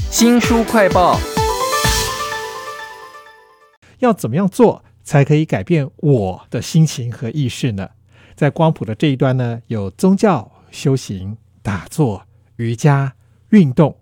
新书快报，要怎么样做才可以改变我的心情和意识呢？在光谱的这一端呢，有宗教、修行、打坐、瑜伽、运动；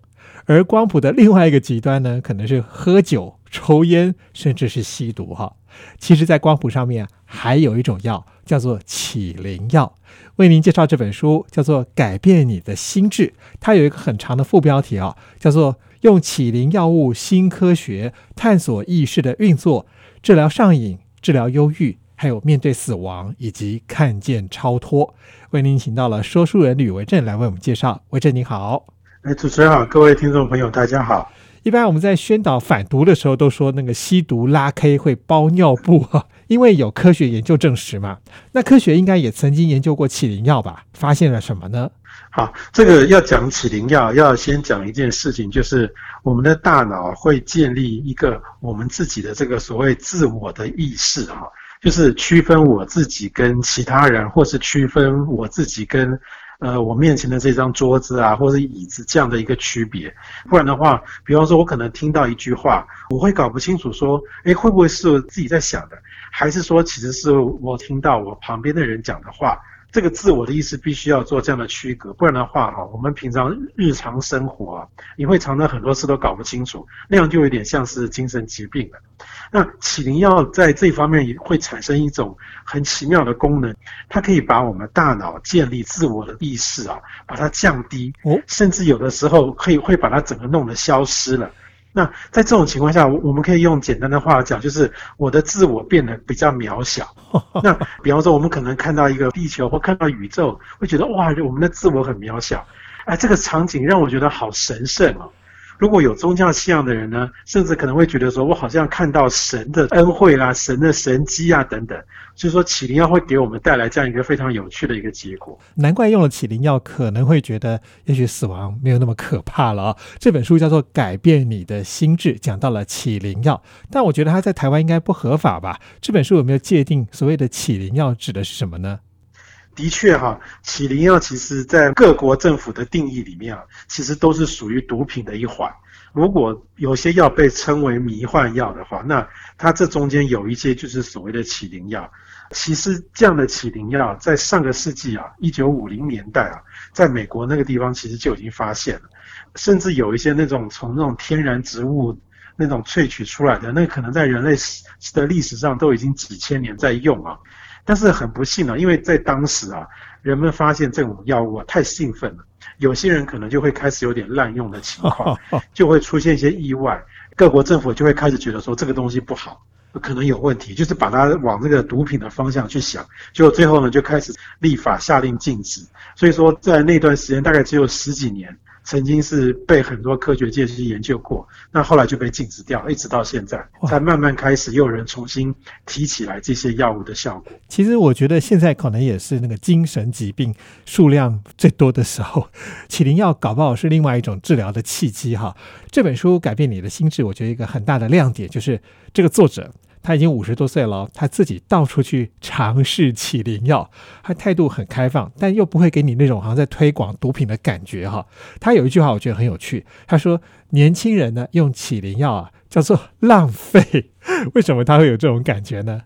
而光谱的另外一个极端呢，可能是喝酒、抽烟，甚至是吸毒。哈，其实，在光谱上面还有一种药，叫做启灵药。为您介绍这本书，叫做《改变你的心智》，它有一个很长的副标题啊，叫做“用启灵药物新科学探索意识的运作，治疗上瘾、治疗忧郁，还有面对死亡以及看见超脱”。为您请到了说书人吕维正来为我们介绍。维正你好，哎，主持人好，各位听众朋友大家好。一般我们在宣导反毒的时候，都说那个吸毒拉 K 会包尿布哈。因为有科学研究证实嘛，那科学应该也曾经研究过起灵药吧？发现了什么呢？好，这个要讲起灵药，要先讲一件事情，就是我们的大脑会建立一个我们自己的这个所谓自我的意识哈，就是区分我自己跟其他人，或是区分我自己跟。呃，我面前的这张桌子啊，或者椅子这样的一个区别，不然的话，比方说，我可能听到一句话，我会搞不清楚，说，哎，会不会是我自己在想的，还是说，其实是我听到我旁边的人讲的话。这个自我的意识必须要做这样的区隔，不然的话，哈，我们平常日常生活啊，你会常常很多事都搞不清楚，那样就有点像是精神疾病了。那启灵药在这方面也会产生一种很奇妙的功能，它可以把我们大脑建立自我的意识啊，把它降低，甚至有的时候可以会把它整个弄得消失了。那在这种情况下，我们可以用简单的话讲，就是我的自我变得比较渺小。那比方说，我们可能看到一个地球或看到宇宙，会觉得哇，我们的自我很渺小。哎，这个场景让我觉得好神圣哦。如果有宗教信仰的人呢，甚至可能会觉得说，我好像看到神的恩惠啦、神的神迹啊等等。所以说，起灵药会给我们带来这样一个非常有趣的一个结果。难怪用了起灵药，可能会觉得也许死亡没有那么可怕了啊。这本书叫做《改变你的心智》，讲到了起灵药，但我觉得它在台湾应该不合法吧？这本书有没有界定所谓的起灵药指的是什么呢？的确哈，起灵药其实在各国政府的定义里面啊，其实都是属于毒品的一环。如果有些药被称为迷幻药的话，那它这中间有一些就是所谓的起灵药。其实这样的起灵药在上个世纪啊，一九五零年代啊，在美国那个地方其实就已经发现了，甚至有一些那种从那种天然植物那种萃取出来的，那可能在人类史的历史上都已经几千年在用啊。但是很不幸啊，因为在当时啊，人们发现这种药物啊太兴奋了，有些人可能就会开始有点滥用的情况，就会出现一些意外。各国政府就会开始觉得说这个东西不好，可能有问题，就是把它往这个毒品的方向去想，就最后呢就开始立法下令禁止。所以说在那段时间大概只有十几年。曾经是被很多科学界去研究过，那后来就被禁止掉，一直到现在才慢慢开始又有人重新提起来这些药物的效果。其实我觉得现在可能也是那个精神疾病数量最多的时候，起灵药搞不好是另外一种治疗的契机哈。这本书改变你的心智，我觉得一个很大的亮点就是这个作者。他已经五十多岁了，他自己到处去尝试起灵药，他态度很开放，但又不会给你那种好像在推广毒品的感觉哈。他有一句话我觉得很有趣，他说：“年轻人呢用起灵药啊叫做浪费。”为什么他会有这种感觉呢？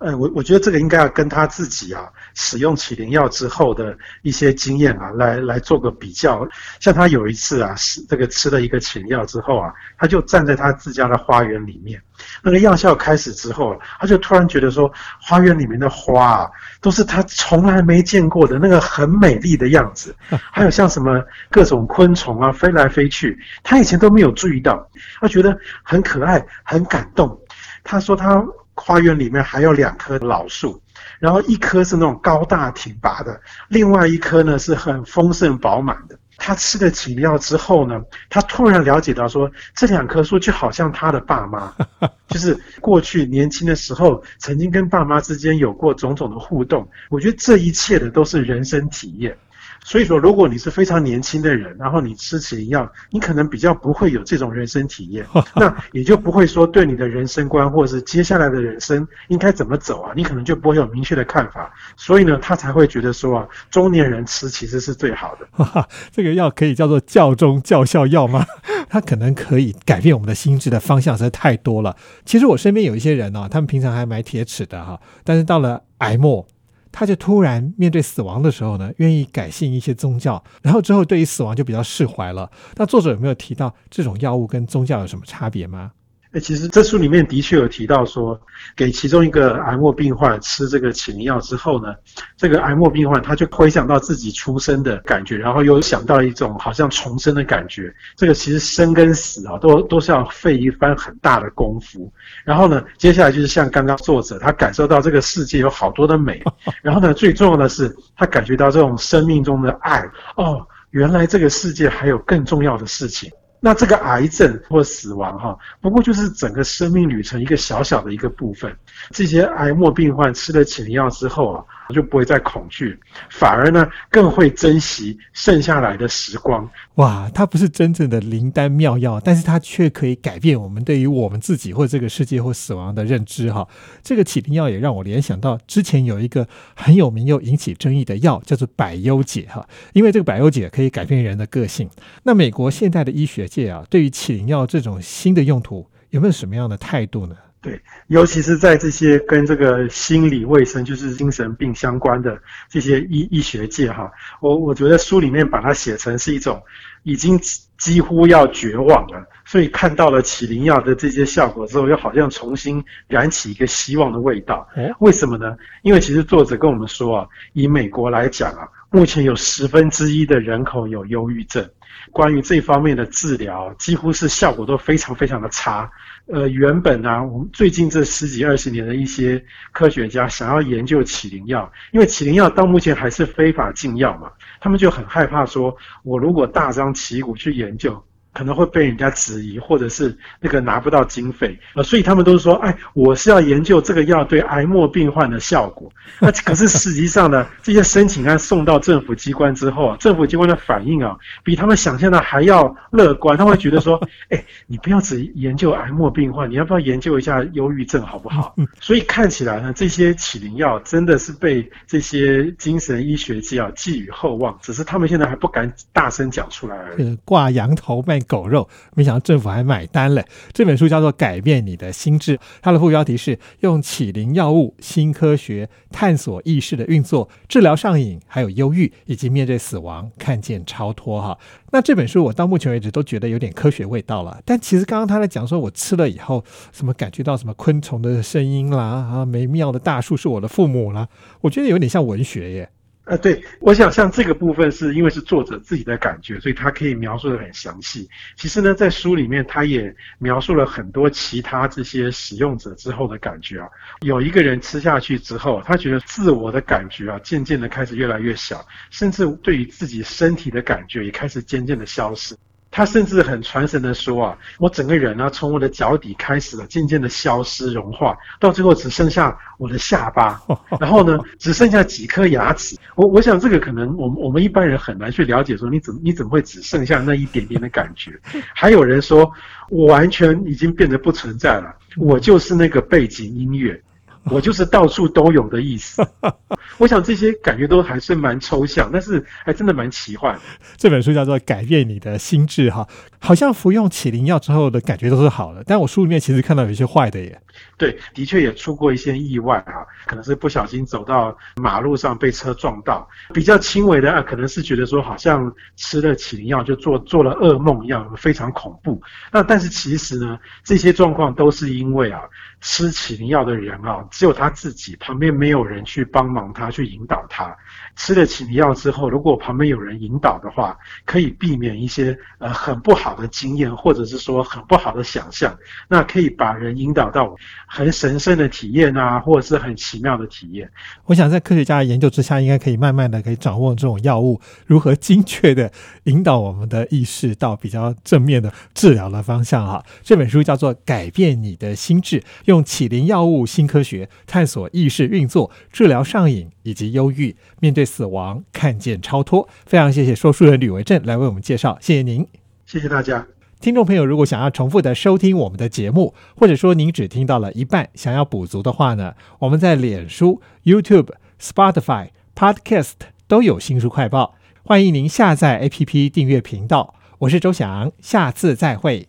哎，我我觉得这个应该要跟他自己啊使用起灵药之后的一些经验啊来来做个比较。像他有一次啊，是这个吃了一个起灵药之后啊，他就站在他自家的花园里面，那个药效开始之后，他就突然觉得说，花园里面的花啊都是他从来没见过的那个很美丽的样子，还有像什么各种昆虫啊飞来飞去，他以前都没有注意到，他觉得很可爱，很感动。他说他。花园里面还有两棵老树，然后一棵是那种高大挺拔的，另外一棵呢是很丰盛饱满的。他吃了起药之后呢，他突然了解到说，这两棵树就好像他的爸妈，就是过去年轻的时候曾经跟爸妈之间有过种种的互动。我觉得这一切的都是人生体验。所以说，如果你是非常年轻的人，然后你吃起药，你可能比较不会有这种人生体验，那也就不会说对你的人生观或者是接下来的人生应该怎么走啊，你可能就不会有明确的看法。所以呢，他才会觉得说啊，中年人吃其实是最好的。这个药可以叫做教中教效药吗？它可能可以改变我们的心智的方向实在太多了。其实我身边有一些人呢、他们平常还买铁齿的哈，但是到了癌末。他就突然面对死亡的时候呢，愿意改信一些宗教，然后之后对于死亡就比较释怀了。那作者有没有提到这种药物跟宗教有什么差别吗？哎，其实这书里面的确有提到说，给其中一个癌末病患吃这个起灵药之后呢，这个癌末病患他就回想到自己出生的感觉，然后又想到一种好像重生的感觉。这个其实生跟死啊，都都是要费一番很大的功夫。然后呢，接下来就是像刚刚作者他感受到这个世界有好多的美，然后呢，最重要的是他感觉到这种生命中的爱。哦，原来这个世界还有更重要的事情。那这个癌症或死亡哈，不过就是整个生命旅程一个小小的一个部分。这些癌末病患吃了起灵药之后啊，就不会再恐惧，反而呢更会珍惜剩下来的时光。哇，它不是真正的灵丹妙药，但是它却可以改变我们对于我们自己或这个世界或死亡的认知哈。这个起灵药也让我联想到之前有一个很有名又引起争议的药，叫做百忧解哈，因为这个百忧解可以改变人的个性。那美国现代的医学界啊，对于起灵药这种新的用途，有没有什么样的态度呢？对，尤其是在这些跟这个心理卫生，就是精神病相关的这些医医学界哈，我我觉得书里面把它写成是一种已经几乎要绝望了，所以看到了起灵药的这些效果之后，又好像重新燃起一个希望的味道。为什么呢？因为其实作者跟我们说啊，以美国来讲啊，目前有十分之一的人口有忧郁症。关于这方面的治疗，几乎是效果都非常非常的差。呃，原本呢，我们最近这十几二十年的一些科学家想要研究起灵药，因为起灵药到目前还是非法禁药嘛，他们就很害怕说，我如果大张旗鼓去研究。可能会被人家质疑，或者是那个拿不到经费呃，所以他们都是说，哎，我是要研究这个药对癌末病患的效果。那可是实际上呢，这些申请案送到政府机关之后啊，政府机关的反应啊，比他们想象的还要乐观。他会觉得说，哎，你不要只研究癌末病患，你要不要研究一下忧郁症好不好？所以看起来呢，这些起灵药真的是被这些精神医学界啊寄予厚望，只是他们现在还不敢大声讲出来而已。挂羊头卖。狗肉，没想到政府还买单了。这本书叫做《改变你的心智》，它的副标题是用起灵药物新科学探索意识的运作，治疗上瘾，还有忧郁，以及面对死亡看见超脱。哈，那这本书我到目前为止都觉得有点科学味道了。但其实刚刚他在讲说，我吃了以后什么感觉到什么昆虫的声音啦，啊，美妙的大树是我的父母啦，我觉得有点像文学耶。啊，对，我想像这个部分是因为是作者自己的感觉，所以他可以描述的很详细。其实呢，在书里面他也描述了很多其他这些使用者之后的感觉啊。有一个人吃下去之后，他觉得自我的感觉啊，渐渐的开始越来越小，甚至对于自己身体的感觉也开始渐渐的消失。他甚至很传神的说啊，我整个人呢，从我的脚底开始了，渐渐的消失融化，到最后只剩下我的下巴，然后呢，只剩下几颗牙齿。我我想这个可能我们我们一般人很难去了解，说你怎你怎么会只剩下那一点点的感觉？还有人说我完全已经变得不存在了，我就是那个背景音乐。我就是到处都有的意思。我想这些感觉都还是蛮抽象，但是还真的蛮奇幻。这本书叫做《改变你的心智》哈，好像服用起灵药之后的感觉都是好的，但我书里面其实看到有一些坏的耶。对，的确也出过一些意外啊，可能是不小心走到马路上被车撞到，比较轻微的啊，可能是觉得说好像吃了起灵药就做做了噩梦一样，非常恐怖。那但是其实呢，这些状况都是因为啊。吃起灵药的人啊，只有他自己，旁边没有人去帮忙他，去引导他。吃了起灵药之后，如果旁边有人引导的话，可以避免一些呃很不好的经验，或者是说很不好的想象。那可以把人引导到很神圣的体验啊，或者是很奇妙的体验。我想在科学家的研究之下，应该可以慢慢的可以掌握这种药物如何精确的引导我们的意识到比较正面的治疗的方向哈。这本书叫做《改变你的心智》。用起灵药物新科学探索意识运作，治疗上瘾以及忧郁，面对死亡看见超脱。非常谢谢说书人吕维正来为我们介绍，谢谢您，谢谢大家。听众朋友，如果想要重复的收听我们的节目，或者说您只听到了一半，想要补足的话呢，我们在脸书、YouTube、Spotify、Podcast 都有新书快报，欢迎您下载 APP 订阅频道。我是周翔，下次再会。